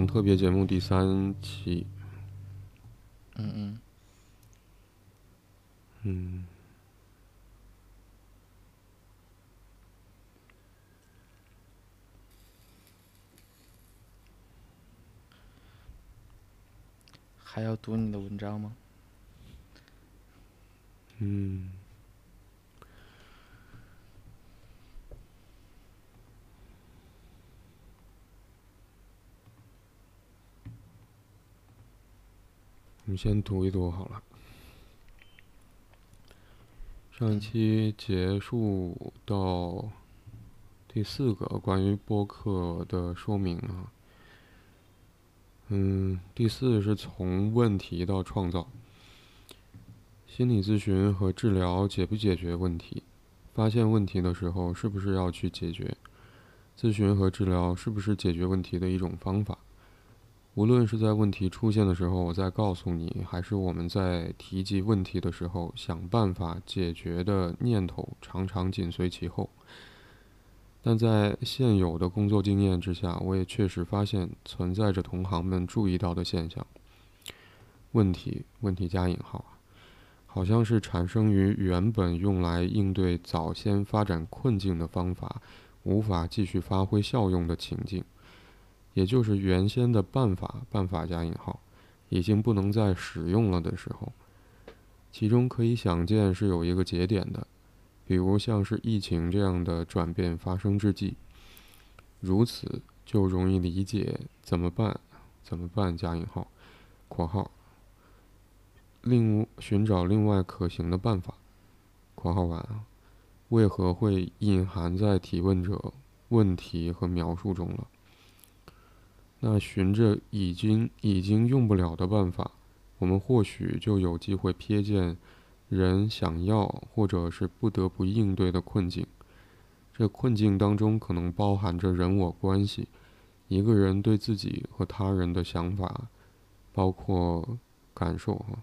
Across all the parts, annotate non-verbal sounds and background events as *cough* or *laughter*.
们特别节目第三期。嗯嗯。嗯。还要读你的文章吗？嗯。你先读一读好了。上一期结束到第四个关于播客的说明啊。嗯，第四是从问题到创造。心理咨询和治疗解不解决问题？发现问题的时候是不是要去解决？咨询和治疗是不是解决问题的一种方法？无论是在问题出现的时候，我在告诉你，还是我们在提及问题的时候想办法解决的念头，常常紧随其后。但在现有的工作经验之下，我也确实发现存在着同行们注意到的现象。问题，问题加引号，好像是产生于原本用来应对早先发展困境的方法无法继续发挥效用的情境。也就是原先的办法，办法加引号，已经不能再使用了的时候，其中可以想见是有一个节点的，比如像是疫情这样的转变发生之际，如此就容易理解怎么办，怎么办加引号，括号，另寻找另外可行的办法，括号完啊，为何会隐含在提问者问题和描述中了？那循着已经已经用不了的办法，我们或许就有机会瞥见人想要或者是不得不应对的困境。这困境当中可能包含着人我关系，一个人对自己和他人的想法，包括感受哈。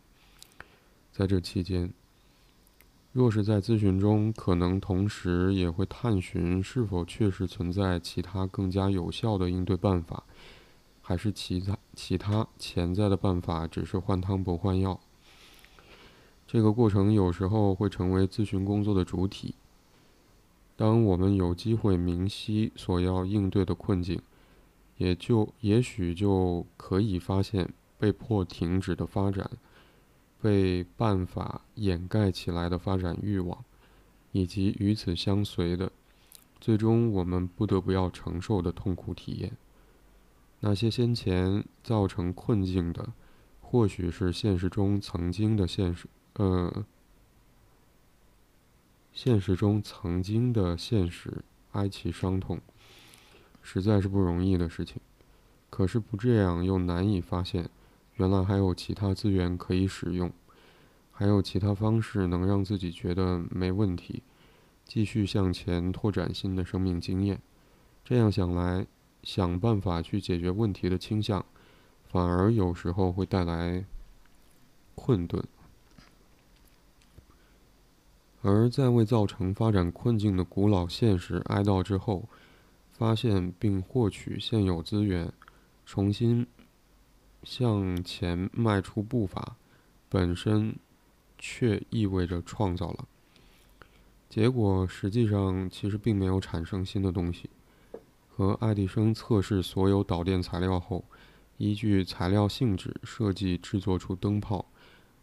在这期间，若是在咨询中，可能同时也会探寻是否确实存在其他更加有效的应对办法。还是其他其他潜在的办法，只是换汤不换药。这个过程有时候会成为咨询工作的主体。当我们有机会明晰所要应对的困境，也就也许就可以发现被迫停止的发展，被办法掩盖起来的发展欲望，以及与此相随的，最终我们不得不要承受的痛苦体验。那些先前造成困境的，或许是现实中曾经的现实，呃，现实中曾经的现实，哀其伤痛，实在是不容易的事情。可是不这样，又难以发现，原来还有其他资源可以使用，还有其他方式能让自己觉得没问题，继续向前拓展新的生命经验。这样想来。想办法去解决问题的倾向，反而有时候会带来困顿；而在为造成发展困境的古老现实哀悼之后，发现并获取现有资源，重新向前迈出步伐，本身却意味着创造了。结果实际上其实并没有产生新的东西。和爱迪生测试所有导电材料后，依据材料性质设计制作出灯泡，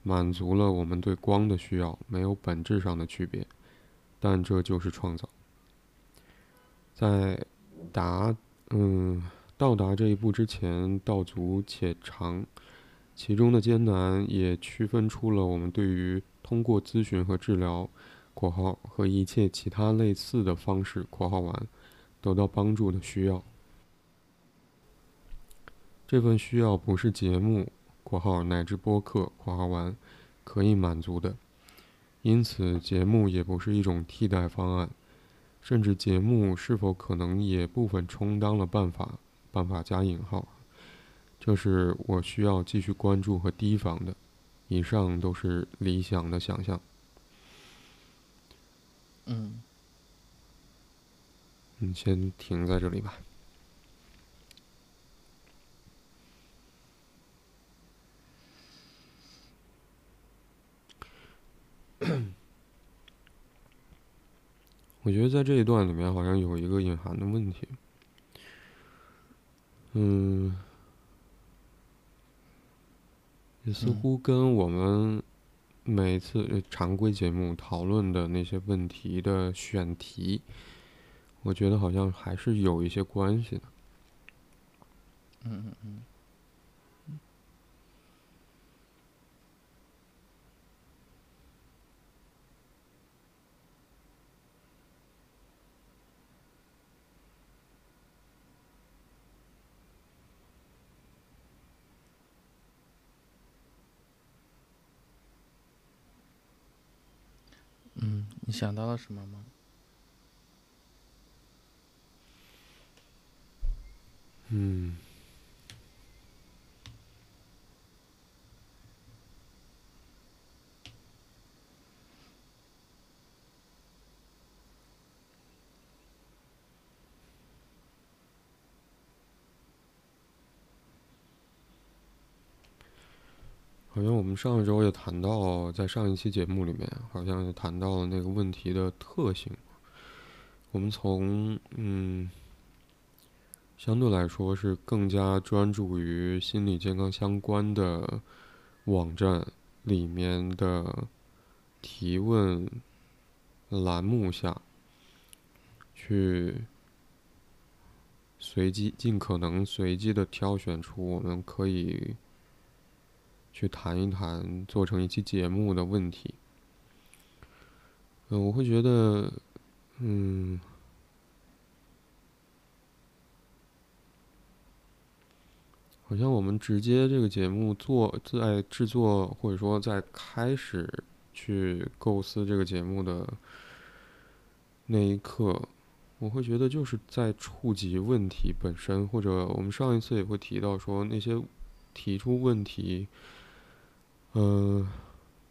满足了我们对光的需要，没有本质上的区别，但这就是创造。在达嗯到达这一步之前，道阻且长，其中的艰难也区分出了我们对于通过咨询和治疗（括号和一切其他类似的方式）（括号完）。得到帮助的需要，这份需要不是节目（括号乃至播客）（括号完）可以满足的，因此节目也不是一种替代方案，甚至节目是否可能也部分充当了办法（办法加引号），这是我需要继续关注和提防的。以上都是理想的想象。嗯。先停在这里吧。*clears throat* 我觉得在这一段里面好像有一个隐含的问题。嗯也似乎跟我们每次常规节目讨论的那些问题的选题我觉得好像还是有一些关系的。嗯嗯嗯。嗯，你想到了什么吗？嗯，好像我们上一周也谈到，在上一期节目里面，好像也谈到了那个问题的特性。我们从嗯，相对来说是更加专注于心理健康相关的网站里面的提问栏目下，去随机、尽可能随机的挑选出我们可以去谈一谈、做成一期节目的问题。嗯，我会觉得，嗯，好像我们直接这个节目做在制作或者说在开始去构思这个节目的那一刻，我会觉得就是在触及问题本身，或者我们上一次也会提到说那些提出问题，呃，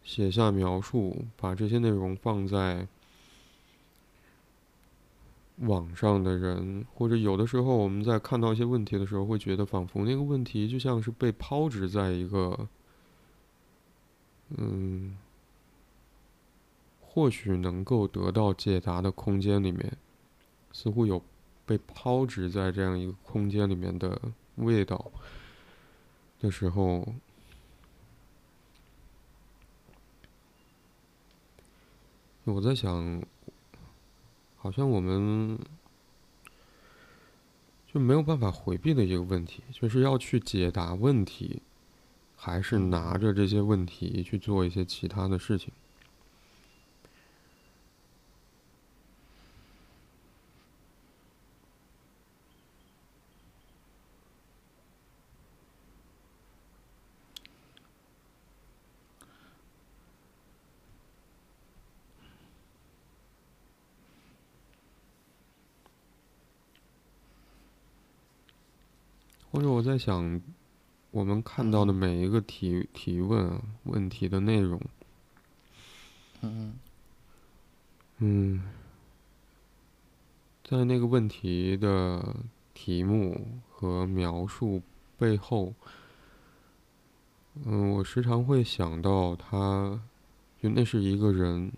写下描述，把这些内容放在网上的人，或者有的时候我们在看到一些问题的时候，会觉得仿佛那个问题就像是被抛掷在一个，嗯，或许能够得到解答的空间里面，似乎有被抛掷在这样一个空间里面的味道的时候，我在想，好像我们就没有办法回避的一个问题，就是要去解答问题，还是拿着这些问题去做一些其他的事情。或者我在想，我们看到的每一个提提问啊问题的内容，嗯。嗯，在那个问题的题目和描述背后，嗯，我时常会想到他，就那是一个人，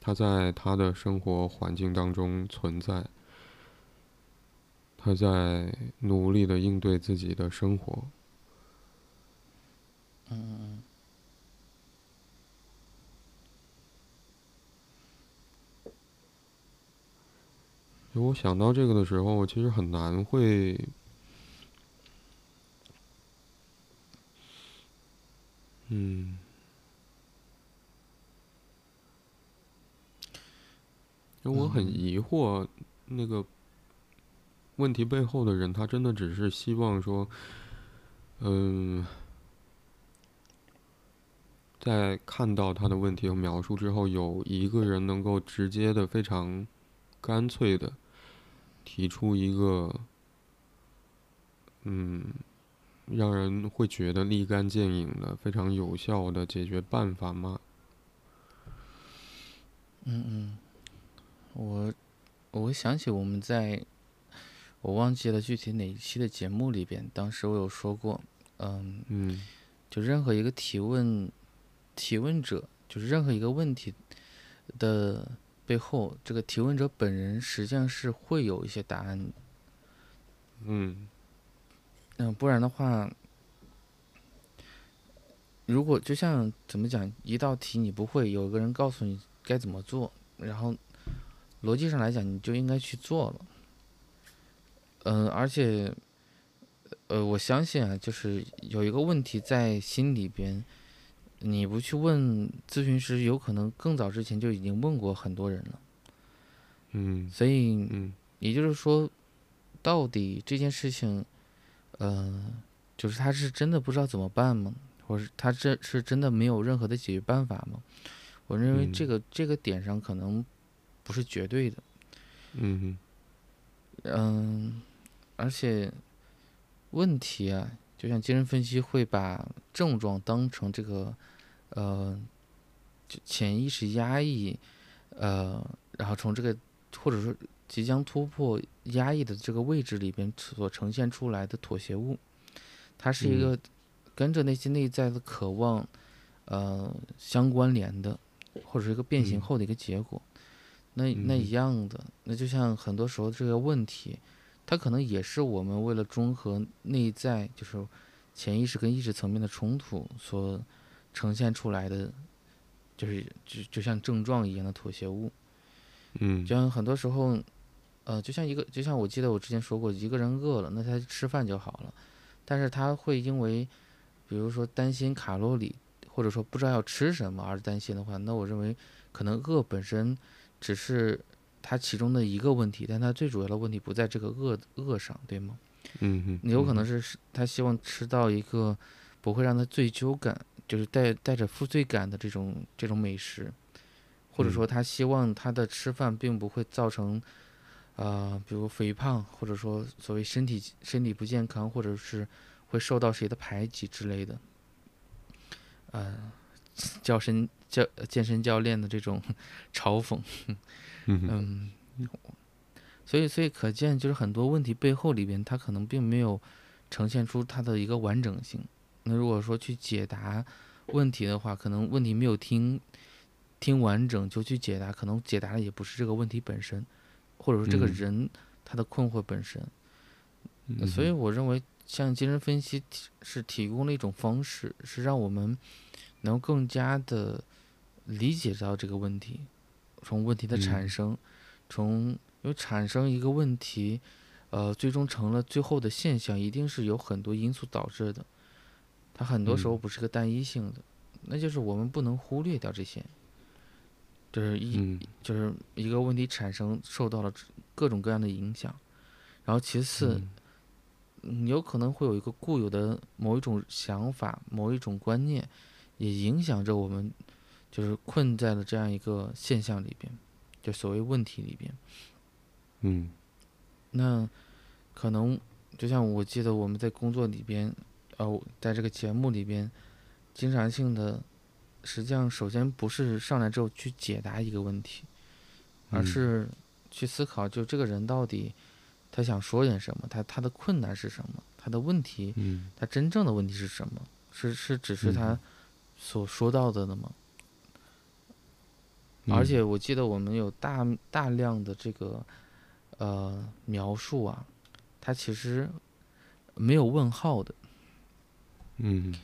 他在他的生活环境当中存在，他在努力的应对自己的生活，嗯嗯。就我想到这个的时候，我其实很难会，嗯，就我很嗯。疑惑，那个问题背后的人，他真的只是希望说，嗯，在看到他的问题和描述之后，有一个人能够直接的、非常干脆的提出一个，嗯，让人会觉得立竿见影的、非常有效的解决办法吗？嗯嗯，我我想起我们在，我忘记了具体哪一期的节目里边，当时我有说过，嗯，嗯就任何一个提问提问者，就是任何一个问题的背后，这个提问者本人实际上是会有一些答案的。嗯嗯，不然的话，如果就像怎么讲，一道题你不会，有个人告诉你该怎么做，然后逻辑上来讲，你就应该去做了。嗯，而且，呃，我相信啊，就是有一个问题在心里边，你不去问咨询师，有可能更早之前就已经问过很多人了。嗯所以，嗯也就是说，到底这件事情，呃，就是他是真的不知道怎么办吗？或是他这是真的没有任何的解决办法吗？我认为嗯这个、这个点上可能不是绝对的，嗯嗯，而且问题啊，就像精神分析会把症状当成这个，呃，就潜意识压抑，呃，然后从这个或者说即将突破压抑的这个位置里边所呈现出来的妥协物，它是一嗯。个跟着那些内在的渴望，呃，相关联的，或者是一个变形嗯。后的一个结果。那那嗯。一样的，那就像很多时候这个问题，它可能也是我们为了中和内在就是潜意识跟意识层面的冲突所呈现出来的，就是就就像症状一样的妥协物。嗯就像很多时候，呃，就像一个，就像我记得我之前说过，一个人饿了，那他吃饭就好了，但是他会因为，比如说担心卡路里，或者说不知道要吃什么而担心的话，那我认为可能饿本身只是他其中的一个问题，但他最主要的问题不在这个饿饿上，对吗？嗯有可能是是他希望吃到一个不会让他醉酒感，就是带带着负罪感的这种这种美食，或者说他希望他的吃饭并不会造成，呃，比如肥胖，或者说所谓身体身体不健康，或者是会受到谁的排挤之类的，呃，*laughs* 叫身教健身教练的这种嘲讽，嗯嗯，所以所以可见，就是很多问题背后里边，它可能并没有呈现出它的一个完整性。那如果说去解答问题的话，可能问题没有听听完整就去解答，可能解答的也不是这个问题本身，或者说这个嗯人他的困惑本身。嗯所以我认为，像精神分析提是提供了一种方式，是让我们能更加的理解到这个问题，从问题的产嗯生，从因为产生一个问题，呃，最终成了最后的现象，一定是有很多因素导致的，它很多时候嗯。不是个单一性的，那就是我们不能忽略掉这些，就是一、嗯。就是一个问题产生受到了各种各样的影响，然后其次。有可能会有一个固有的某一种想法、某一种观念，也影响着我们，就是困在了这样一个现象里边，就所谓问题里边。嗯那可能就像我记得我们在工作里边，呃，在这个节目里边，经常性的，实际上首先不是上来之后去解答一个问题，而嗯是去思考，就这个人到底他想说点什么，他他的困难是什么，他的问题。嗯他真正的问题是什么？是是只是他嗯所说到的的吗？而嗯且我记得我们有大大量的这个呃描述啊，它其实没有问号的，嗯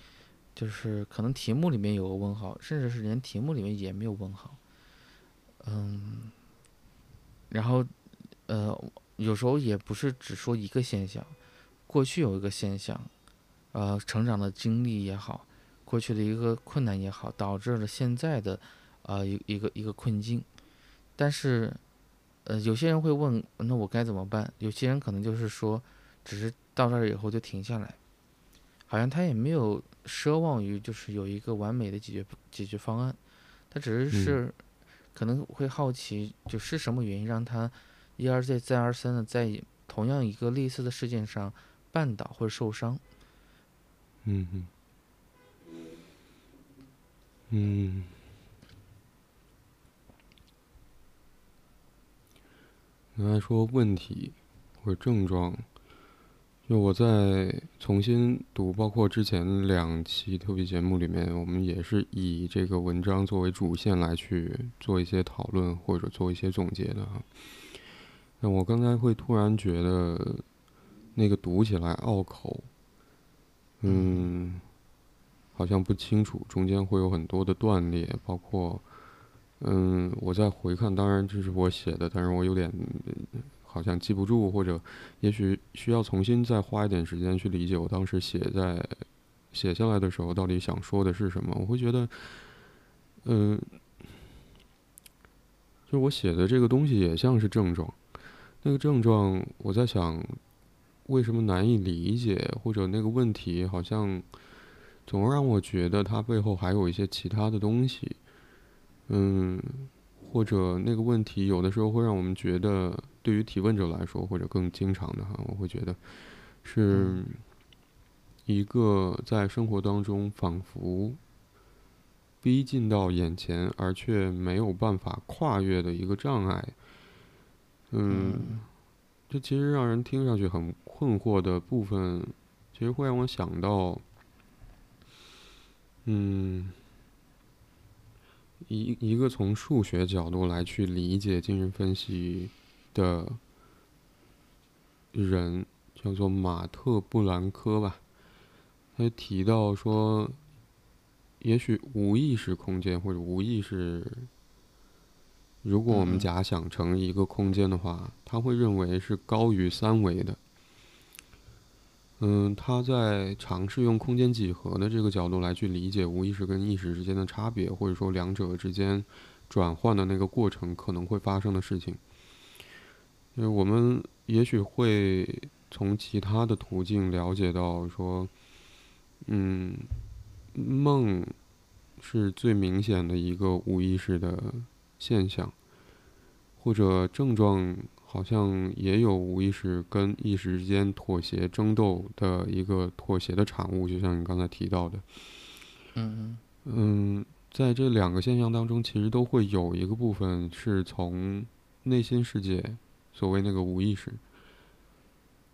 就是可能题目里面有个问号，甚至是连题目里面也没有问号。嗯，然后呃，有时候也不是只说一个现象，过去有一个现象，呃，成长的经历也好，过去的一个困难也好，导致了现在的呃一一个一个困境。但是，呃，有些人会问，那我该怎么办？有些人可能就是说，只是到这儿以后就停下来，好像他也没有奢望于就是有一个完美的解决解决方案，他只是嗯是可能会好奇，就是什么原因让他一而再再而三的在同样一个类似的事件上绊倒或者受伤。嗯嗯嗯，刚才说问题或者症状，就我在重新读，包括之前两期特别节目里面，我们也是以这个文章作为主线来去做一些讨论或者做一些总结的哈。那我刚才会突然觉得，那个读起来拗口，嗯，好像不清楚，中间会有很多的断裂，包括，嗯，我在回看，当然这是我写的，但是我有点。好像记不住，或者也许需要重新再花一点时间去理解我当时写在写下来的时候到底想说的是什么。我会觉得，嗯，就我写的这个东西也像是症状，那个症状我在想为什么难以理解，或者那个问题好像总让我觉得它背后还有一些其他的东西，嗯。或者那个问题有的时候会让我们觉得，对于提问者来说，或者更经常的哈，我会觉得是一个在生活当中仿佛逼近到眼前，而却没有办法跨越的一个障碍。嗯，这其实让人听上去很困惑的部分，其实会让我想到，嗯。一一个从数学角度来去理解精神分析的人，叫做马特·布兰科吧。他提到说，也许无意识空间或者无意识，如果我们假想成一个空间的话，他会认为是高于三维的。嗯，他在尝试用空间几何的这个角度来去理解无意识跟意识之间的差别，或者说两者之间转换的那个过程可能会发生的事情。因为我们也许会从其他的途径了解到说，嗯，梦是最明显的一个无意识的现象，或者症状。好像也有无意识跟意识之间妥协争斗的一个妥协的产物，就像你刚才提到的。嗯嗯，在这两个现象当中，其实都会有一个部分是从内心世界，所谓那个无意识，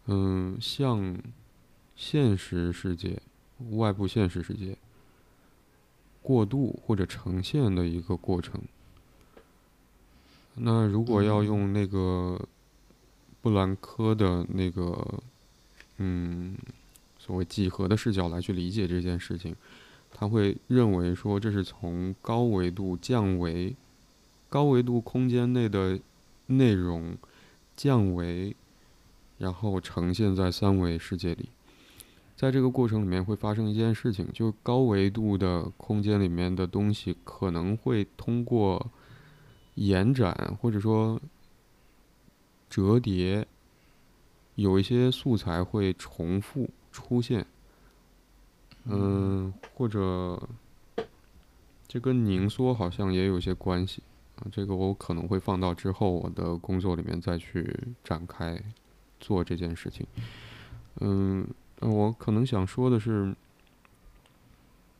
嗯，向现实世界、外部现实世界过渡或者呈现的一个过程。那如果要用那个布兰科的那个嗯所谓几何的视角来去理解这件事情，他会认为说这是从高维度降维，高维度空间内的内容降维，然后呈现在三维世界里，在这个过程里面会发生一件事情，就高维度的空间里面的东西可能会通过。延展或者说折叠，有一些素材会重复出现，嗯，或者这跟凝缩好像也有些关系啊。这个我可能会放到之后我的工作里面再去展开做这件事情。嗯，我可能想说的是，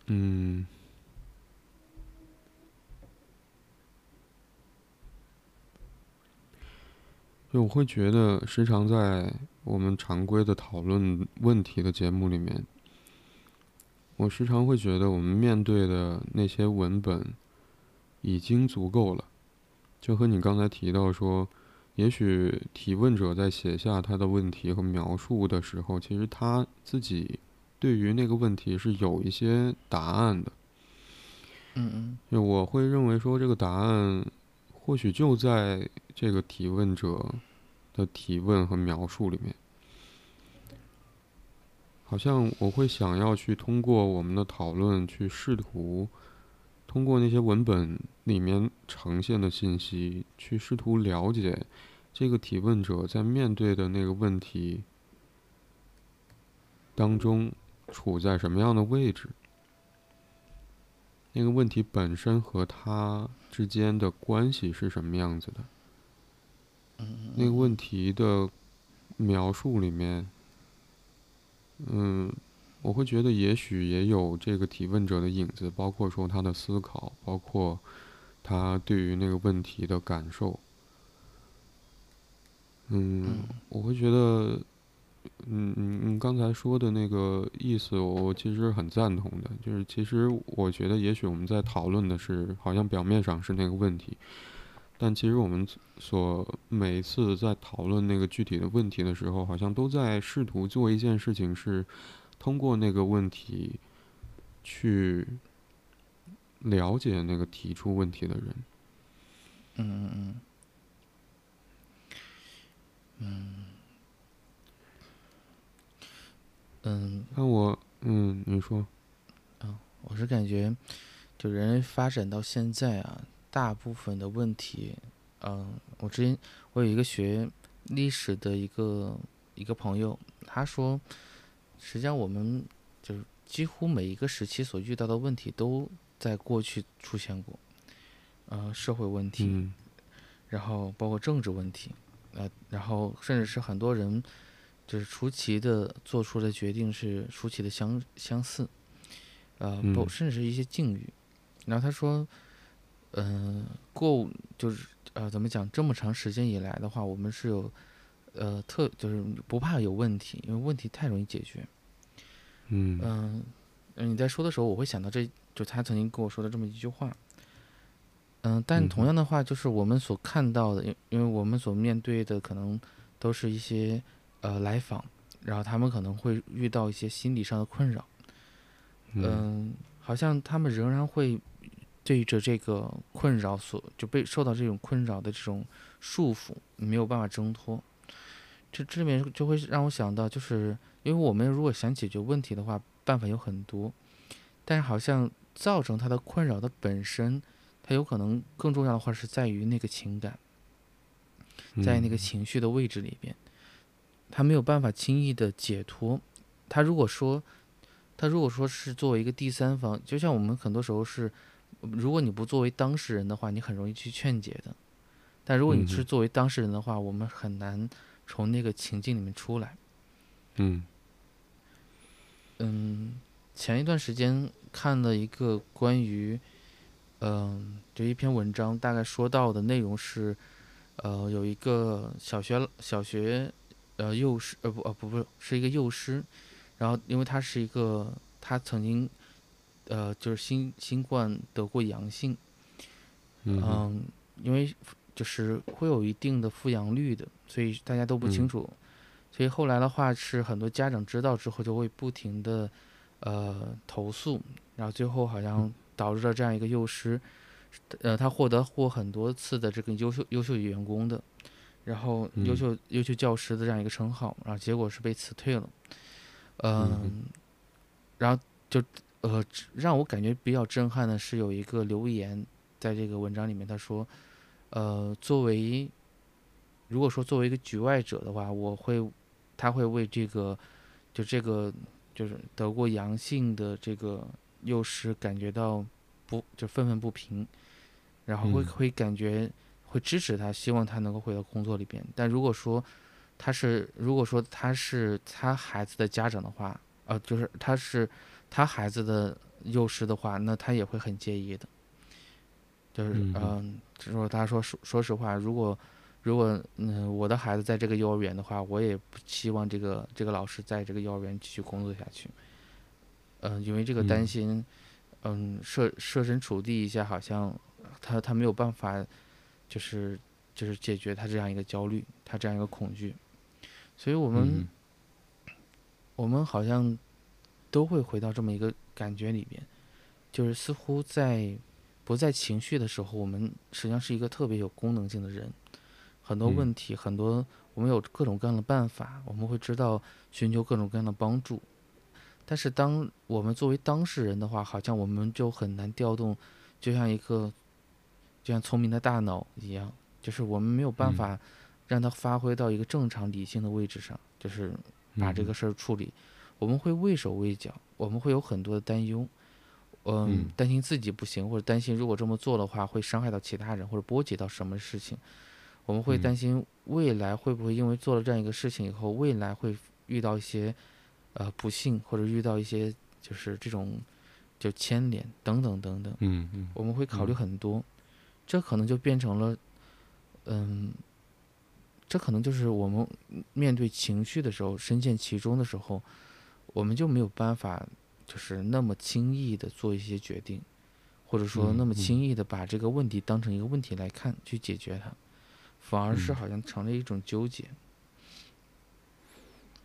嗯。就我会觉得，时常在我们常规的讨论问题的节目里面，我时常会觉得，我们面对的那些文本已经足够了。就和你刚才提到说，也许提问者在写下他的问题和描述的时候，其实他自己对于那个问题是有一些答案的。嗯嗯。就我会认为说，这个答案或许就在。这个提问者的提问和描述里面，好像我会想要去通过我们的讨论，去试图通过那些文本里面呈现的信息，去试图了解这个提问者在面对的那个问题当中处在什么样的位置，那个问题本身和他之间的关系是什么样子的。那个问题的描述里面，嗯，我会觉得也许也有这个提问者的影子，包括说他的思考，包括他对于那个问题的感受。嗯，我会觉得嗯嗯嗯，刚才说的那个意思，我其实很赞同的。就是其实我觉得，也许我们在讨论的是，好像表面上是那个问题，但其实我们所每一次在讨论那个具体的问题的时候，好像都在试图做一件事情，是通过那个问题去了解那个提出问题的人。嗯嗯。嗯，嗯，那我，嗯，你说，嗯，我是感觉，就人类发展到现在啊，大部分的问题，嗯，我之前我有一个学历史的一个一个朋友，他说，实际上我们就是几乎每一个时期所遇到的问题都在过去出现过，呃，社会问题，然后包括政治问题。呃，然后甚至是很多人，就是出奇的做出的决定是出奇的相相似，呃，不，甚至是一些境遇。然后他说，嗯，过就是呃，怎么讲？这么长时间以来的话，我们是有呃特就是不怕有问题，因为问题太容易解决。嗯嗯，你在说的时候，我会想到这就他曾经跟我说的这么一句话。嗯，但同样的话，就是我们所看到的，因因为我们所面对的可能都是一些呃来访，然后他们可能会遇到一些心理上的困扰，嗯，好像他们仍然会对着这个困扰所就被受到这种困扰的这种束缚，没有办法挣脱。这这里面就会让我想到，就是因为我们如果想解决问题的话，办法有很多，但是好像造成他的困扰的本身。他有可能更重要的话是在于那个情感，在那个情绪的位置里边，他没有办法轻易的解脱。他如果说，他如果说是作为一个第三方，就像我们很多时候是，如果你不作为当事人的话，你很容易去劝解的。但如果你是作为当事人的话，我们很难从那个情境里面出来。嗯，嗯，前一段时间看了一个关于。嗯，这一篇文章大概说到的内容是，呃，有一个小学小学，呃，幼师，呃不，呃不不，是一个幼师，然后因为他是一个，他曾经，呃，就是新新冠得过阳性，嗯，因为就是会有一定的复阳率的，所以大家都不清楚，所以后来的话是很多家长知道之后就会不停的，呃，投诉，然后最后好像。导致了这样一个幼师，呃，他获得过很多次的这个优秀优秀员工的，然后优秀优秀教师的这样一个称号，然后结果是被辞退了，嗯，然后就呃让我感觉比较震撼的是有一个留言在这个文章里面，他说，呃，作为如果说作为一个局外者的话，我会他会为这个就这个就是得过阳性的这个。幼师感觉到不就愤愤不平，然后会会感觉会支持他，希望他能够回到工作里边。但如果说他是如果说他是他孩子的家长的话，呃，就是他是他孩子的幼师的话，那他也会很介意的。就是嗯，就说他说说说实话，如果如果嗯我的孩子在这个幼儿园的话，我也不希望这个这个老师在这个幼儿园继续工作下去。嗯，因为这个担心，嗯，设设身处地一下，好像他他没有办法，就是就是解决他这样一个焦虑，他这样一个恐惧，所以我们我们好像都会回到这么一个感觉里边，就是似乎在不在情绪的时候，我们实际上是一个特别有功能性的人，很多问题，很多我们有各种各样的办法，我们会知道寻求各种各样的帮助。但是，当我们作为当事人的话，好像我们就很难调动，就像一个，就像聪明的大脑一样，就是我们没有办法让它发挥到一个正常理性的位置上，就是把这个事儿处理。我们会畏手畏脚，我们会有很多的担忧，嗯，担心自己不行，或者担心如果这么做的话会伤害到其他人，或者波及到什么事情。我们会担心未来会不会因为做了这样一个事情以后，未来会遇到一些。呃，不幸或者遇到一些就是这种就牵连等等等等，嗯嗯，我们会考虑很多，这可能就变成了，嗯，这可能就是我们面对情绪的时候，深陷其中的时候，我们就没有办法，就是那么轻易的做一些决定，或者说那么轻易的把这个问题当成一个问题来看去解决它，反而是好像成了一种纠结。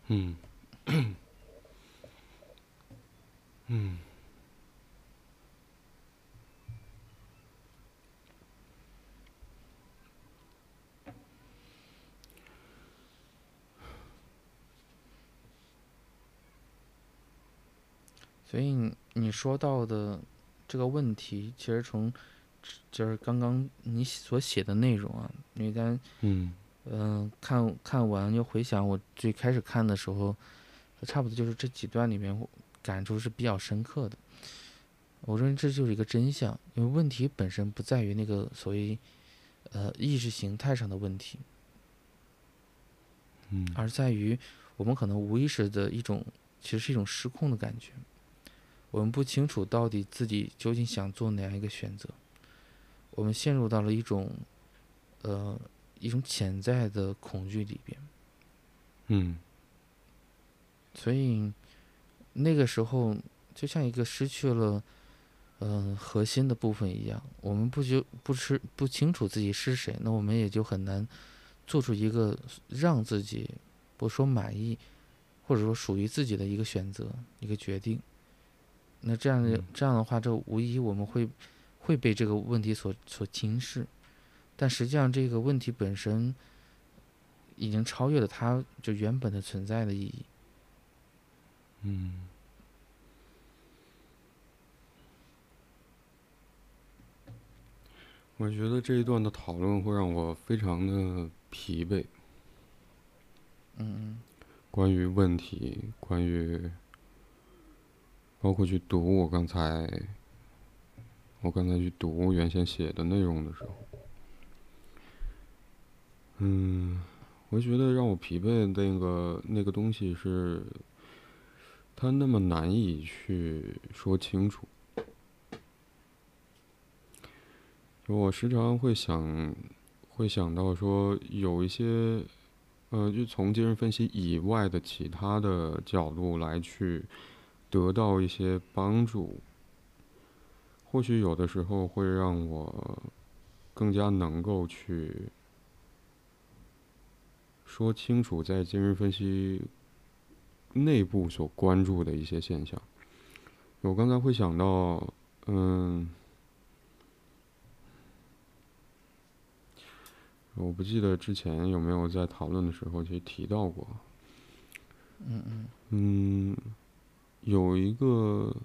嗯，*coughs* 嗯。所以你说到的这个问题，其实从就是刚刚你所写的内容啊，你在嗯嗯看看完又回想我最开始看的时候，差不多就是这几段里面感触是比较深刻的。我认为这就是一个真相，因为问题本身不在于那个所谓呃意识形态上的问题，嗯，而在于我们可能无意识的一种，其实是一种失控的感觉。我们不清楚到底自己究竟想做哪样一个选择，我们陷入到了一种，呃，一种潜在的恐惧里边。嗯。所以，那个时候就像一个失去了，嗯，核心的部分一样。我们不就不知不清楚自己是谁，那我们也就很难做出一个让自己不说满意，或者说属于自己的一个选择、一个决定。那这样的这样的话，这无疑我们会会被这个问题所所轻视，但实际上这个问题本身已经超越了它就原本的存在的意义。嗯，我觉得这一段的讨论会让我非常的疲惫。嗯嗯。关于问题，关于。包括去读我刚才，我刚才去读原先写的内容的时候，嗯，我觉得让我疲惫的那个那个东西是，它那么难以去说清楚。我时常会想，会想到说有一些，呃，就从精神分析以外的其他的角度来去。得到一些帮助，或许有的时候会让我更加能够去说清楚在精神分析内部所关注的一些现象。我刚才会想到，嗯，我不记得之前有没有在讨论的时候去提到过。嗯嗯。嗯。有一个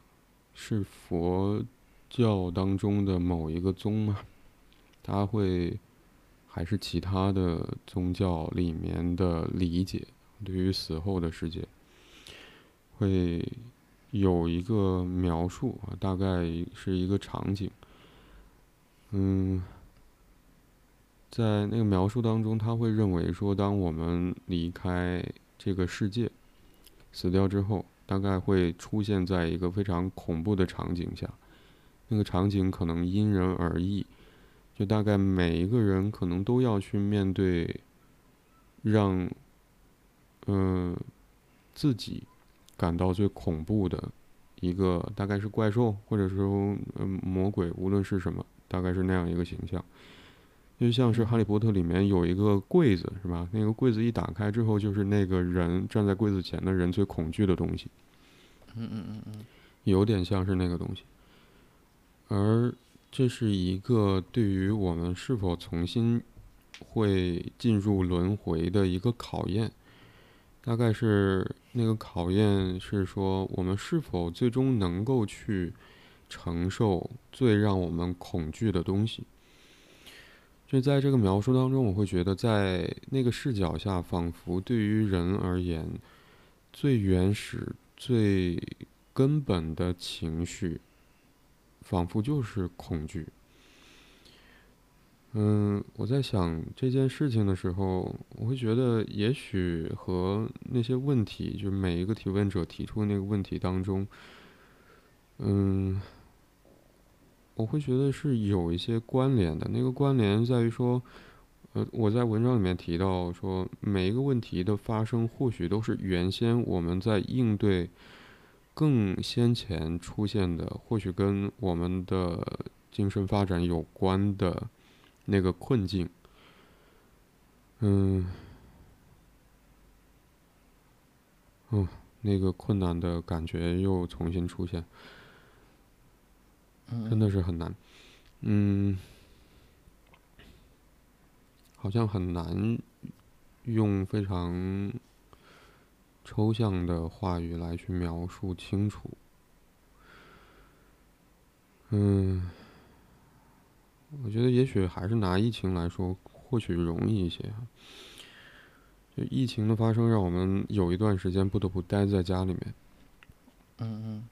是佛教当中的某一个宗嘛，他会还是其他的宗教里面的理解，对于死后的世界，会有一个描述啊，大概是一个场景。嗯，在那个描述当中，他会认为说，当我们离开这个世界，死掉之后。大概会出现在一个非常恐怖的场景下，那个场景可能因人而异，就大概每一个人可能都要去面对，让，嗯，自己感到最恐怖的一个，大概是怪兽，或者说嗯魔鬼，无论是什么，大概是那样一个形象。就像是《哈利波特》里面有一个柜子，是吧？那个柜子一打开之后，就是那个人站在柜子前的人最恐惧的东西。嗯嗯嗯嗯，有点像是那个东西。而这是一个对于我们是否重新会进入轮回的一个考验。大概是那个考验是说，我们是否最终能够去承受最让我们恐惧的东西。就在这个描述当中，我会觉得，在那个视角下，仿佛对于人而言，最原始、最根本的情绪，仿佛就是恐惧。嗯，我在想这件事情的时候，我会觉得，也许和那些问题，就是每一个提问者提出的那个问题当中，嗯。我会觉得是有一些关联的，那个关联在于说，呃，我在文章里面提到说，每一个问题的发生，或许都是原先我们在应对更先前出现的，或许跟我们的精神发展有关的那个困境。嗯，哦，那个困难的感觉又重新出现，真的是很难。嗯。好像很难用非常抽象的话语来去描述清楚。嗯，我觉得也许还是拿疫情来说，或许容易一些。就疫情的发生，让我们有一段时间不得不待在家里面。嗯嗯。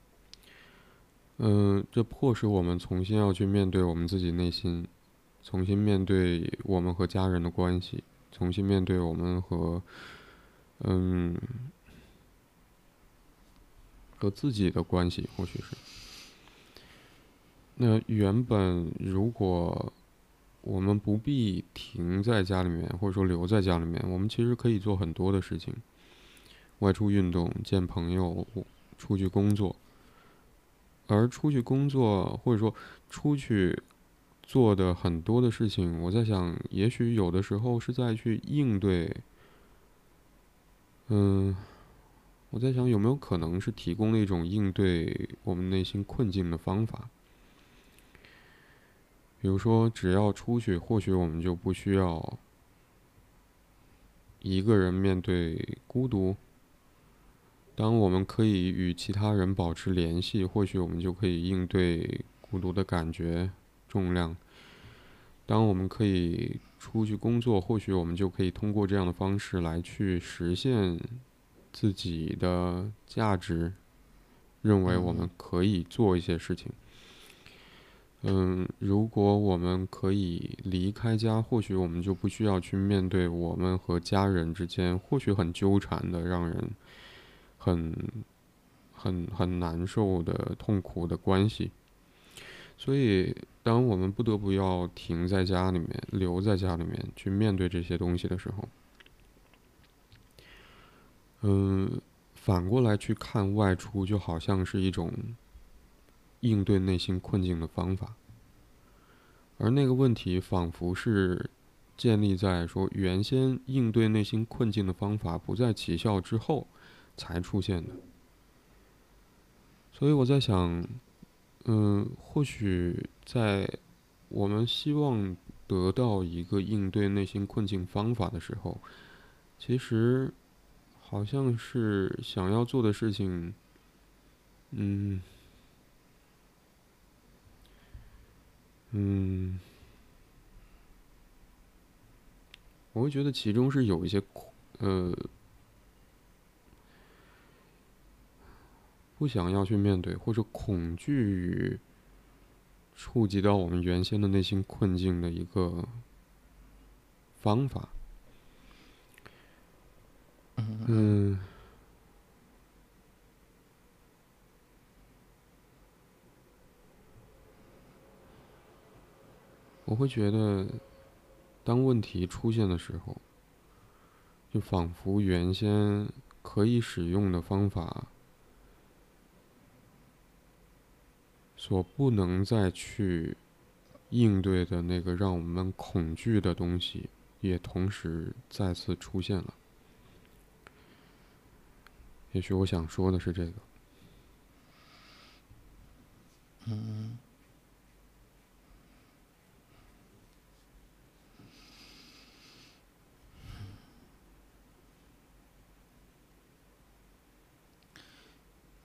嗯，这迫使我们重新要去面对我们自己内心。重新面对我们和家人的关系，重新面对我们和，嗯，和自己的关系，或许是。那原本如果我们不必停在家里面，或者说留在家里面，我们其实可以做很多的事情，外出运动、见朋友、出去工作。而出去工作，或者说出去。做的很多的事情，我在想，也许有的时候是在去应对。嗯，我在想有没有可能是提供了一种应对我们内心困境的方法。比如说，只要出去，或许我们就不需要一个人面对孤独。当我们可以与其他人保持联系，或许我们就可以应对孤独的感觉。重量。当我们可以出去工作，或许我们就可以通过这样的方式来去实现自己的价值，认为我们可以做一些事情。嗯，如果我们可以离开家，或许我们就不需要去面对我们和家人之间或许很纠缠的、让人很很很难受的痛苦的关系。所以，当我们不得不要停在家里面、留在家里面去面对这些东西的时候，嗯，反过来去看外出，就好像是一种应对内心困境的方法。而那个问题，仿佛是建立在说原先应对内心困境的方法不再起效之后才出现的。所以我在想。嗯，或许在我们希望得到一个应对内心困境方法的时候，其实好像是想要做的事情，嗯，嗯，我会觉得其中是有一些，呃。不想要去面对，或者恐惧于触及到我们原先的内心困境的一个方法。嗯，我会觉得，当问题出现的时候，就仿佛原先可以使用的方法。所不能再去应对的那个让我们恐惧的东西，也同时再次出现了。也许我想说的是这个。嗯。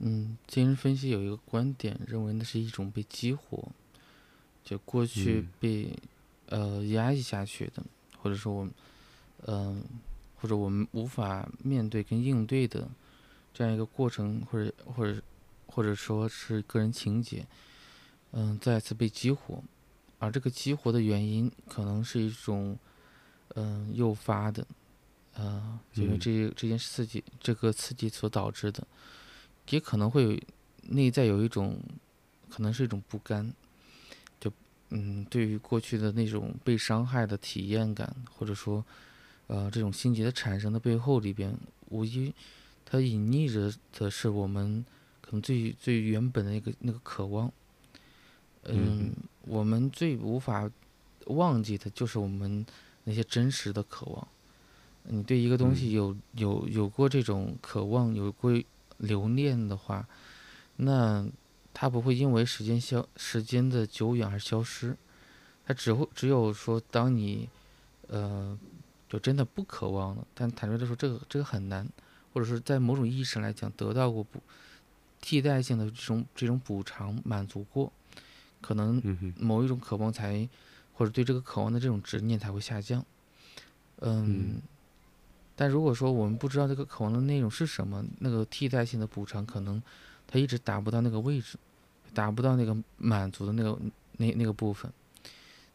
嗯，精神分析有一个观点，认为那是一种被激活，就过去被呃压抑下去的，或者说我们嗯，或者我们无法面对跟应对的这样一个过程，或者或者或者说是个人情节，嗯，再次被激活，而这个激活的原因可能是一种嗯诱发的，呃，因为这这件刺激这个刺激所导致的。也可能会内在有一种，可能是一种不甘，就嗯，对于过去的那种被伤害的体验感，或者说，呃，这种心结的产生的背后里边，无疑，它隐匿着的是我们可能最最原本的那个那个渴望。嗯，我们最无法忘记的就是我们那些真实的渴望。你对一个东西有有有过这种渴望，有过留恋的话，那。它不会因为时间消时间的久远而消失，它只会只有说，当你，呃，就真的不渴望了。但坦率的说，这个这个很难，或者说在某种意义上来讲，得到过补替代性的这种这种补偿满足过，可能某一种渴望才，或者对这个渴望的这种执念才会下降。嗯，但如果说我们不知道这个渴望的内容是什么，那个替代性的补偿可能。它一直达不到那个位置，达不到那个满足的那个那那个部分，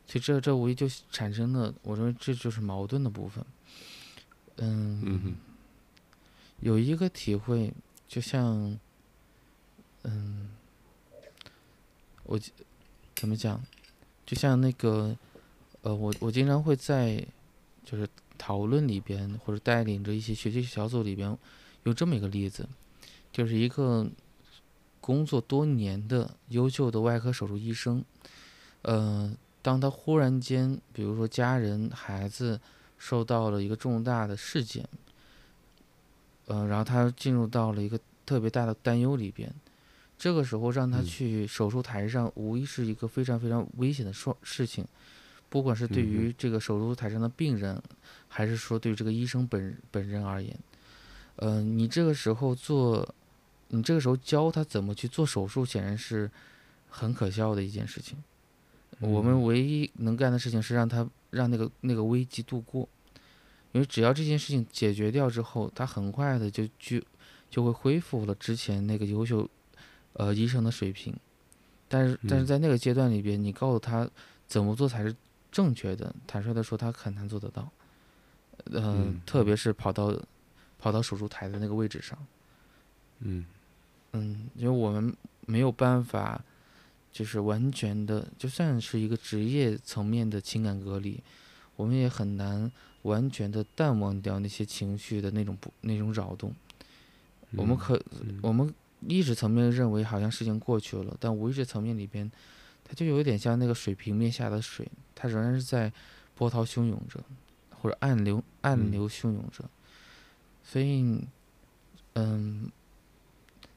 所以这这无疑就产生了，我认为这就是矛盾的部分。嗯，有一个体会，就像，嗯，我怎么讲？就像那个，呃，我我经常会在就是讨论里边，或者带领着一些学习小组里边，有这么一个例子，就是一个。工作多年的优秀的外科手术医生，呃，当他忽然间，比如说家人、孩子受到了一个重大的事件，呃，然后他进入到了一个特别大的担忧里边，这个时候让他去手术台上，无疑是一个非常非常危险的事事情，不管是对于这个手术台上的病人，还是说对于这个医生本本人而言，呃，你这个时候做。你这个时候教他怎么去做手术，显然是很可笑的一件事情。我们唯一能干的事情是让他让那个那个危机度过，因为只要这件事情解决掉之后，他很快的就就就会恢复了之前那个优秀呃医生的水平。但是但是在那个阶段里边，你告诉他怎么做才是正确的，坦率的说，他很难做得到。嗯，特别是跑到跑到手术台的那个位置上，嗯。嗯，因为我们没有办法，就是完全的，就算是一个职业层面的情感隔离，我们也很难完全的淡忘掉那些情绪的那种不那种扰动。我们可我们意识层面认为好像事情过去了，但无意识层面里边，它就有点像那个水平面下的水，它仍然是在波涛汹涌着，或者暗流暗流汹涌着。所以，嗯。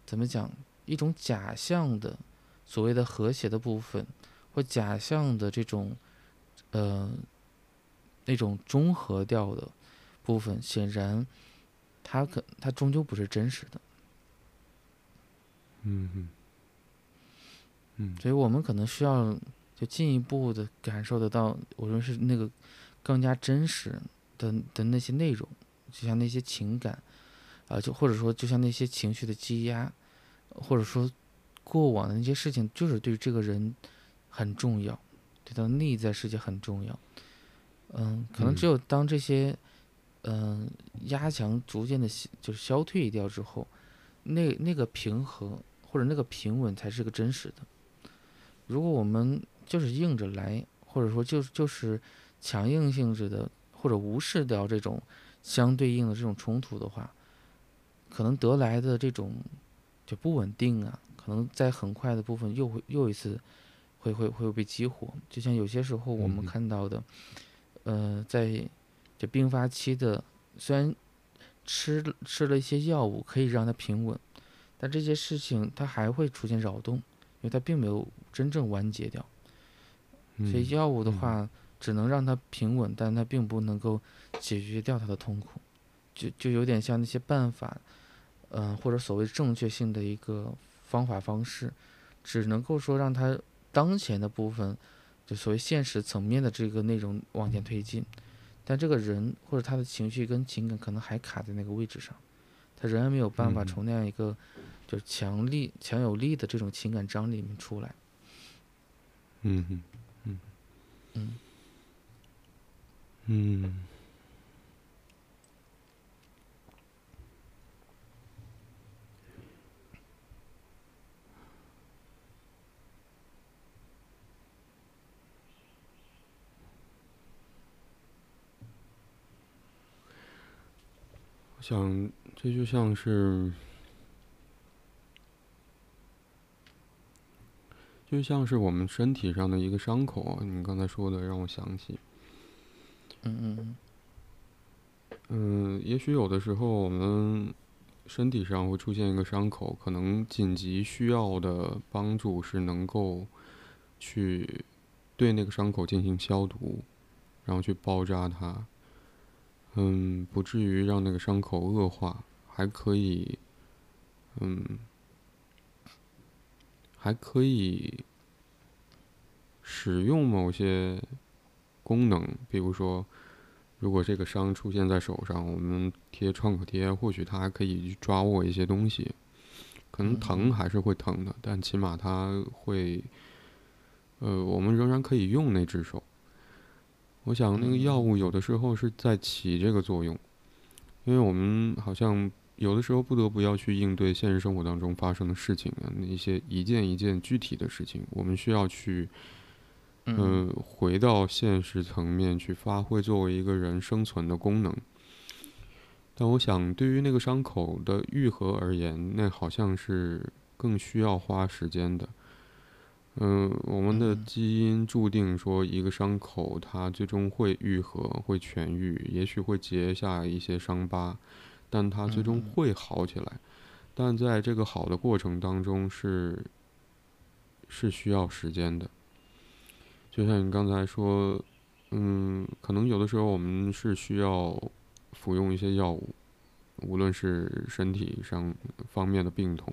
怎么讲？一种假象的所谓的和谐的部分，或假象的这种，呃，那种中和掉的部分，显然，它可它终究不是真实的。嗯嗯嗯。所以我们可能需要就进一步的感受得到，我认为是那个更加真实的的那些内容，就像那些情感，啊，就或者说就像那些情绪的积压。或者说，过往的那些事情，就是对这个人很重要，对他的内在世界很重要。嗯，可能只有当这些，嗯，压强逐渐的就是消退掉之后，那那个平和或者那个平稳才是个真实的。如果我们就是硬着来，或者说就就是强硬性质的，或者无视掉这种相对应的这种冲突的话，可能得来的这种。就不稳定啊，可能在很快的部分又会又一次会会会被激活。就像有些时候我们看到的，呃，在就病发期的，虽然吃吃了一些药物可以让它平稳，但这些事情它还会出现扰动，因为它并没有真正完结掉。所以药物的话只能让它平稳，但它并不能够解决掉它的痛苦，就就有点像那些办法。嗯，或者所谓正确性的一个方法方式，只能够说让它当前的部分，就所谓现实层面的这个内容往前推进，但这个人或者他的情绪跟情感可能还卡在那个位置上，他仍然没有办法从那样一个就强力、强有力的这种情感张力里面出来。嗯嗯嗯嗯，我想这就像是。就像是我们身体上的一个伤口啊。你刚才说的让我想起，嗯嗯嗯嗯，也许有的时候我们身体上会出现一个伤口，可能紧急需要的帮助是能够去对那个伤口进行消毒，然后去包扎它，嗯，不至于让那个伤口恶化，还可以，嗯，还可以使用某些功能，比如说。如果这个伤出现在手上，我们贴创可贴，或许它还可以去抓握一些东西，可能疼还是会疼的，但起码它会，呃，我们仍然可以用那只手。我想那个药物有的时候是在起这个作用，因为我们好像有的时候不得不要去应对现实生活当中发生的事情啊，那些一件一件具体的事情，我们需要去。呃，回到现实层面去发挥作为一个人生存的功能。但我想，对于那个伤口的愈合而言，那好像是更需要花时间的。嗯，我们的基因注定说，一个伤口它最终会愈合、会痊愈，也许会结下一些伤疤，但它最终会好起来。但在这个好的过程当中，是是需要时间的。就像你刚才说，嗯，可能有的时候我们是需要服用一些药物，无论是身体上方面的病痛，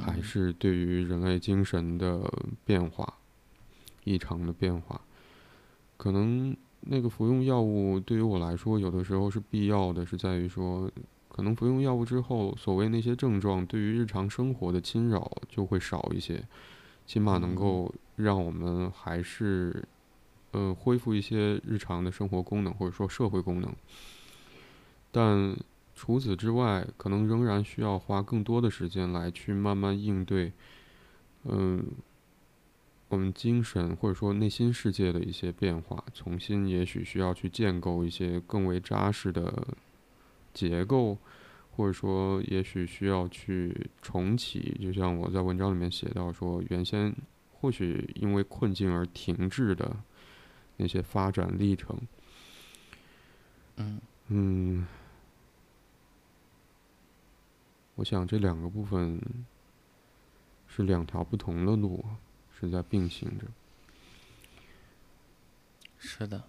还是对于人类精神的变化、异常的变化，可能那个服用药物对于我来说，有的时候是必要的，是在于说，可能服用药物之后，所谓那些症状对于日常生活的侵扰就会少一些，起码能够。让我们还是，呃，恢复一些日常的生活功能，或者说社会功能。但除此之外，可能仍然需要花更多的时间来去慢慢应对，嗯，我们精神或者说内心世界的一些变化，重新也许需要去建构一些更为扎实的结构，或者说也许需要去重启。就像我在文章里面写到说，原先。或许因为困境而停滞的那些发展历程，嗯嗯，我想这两个部分是两条不同的路，是在并行着。是的，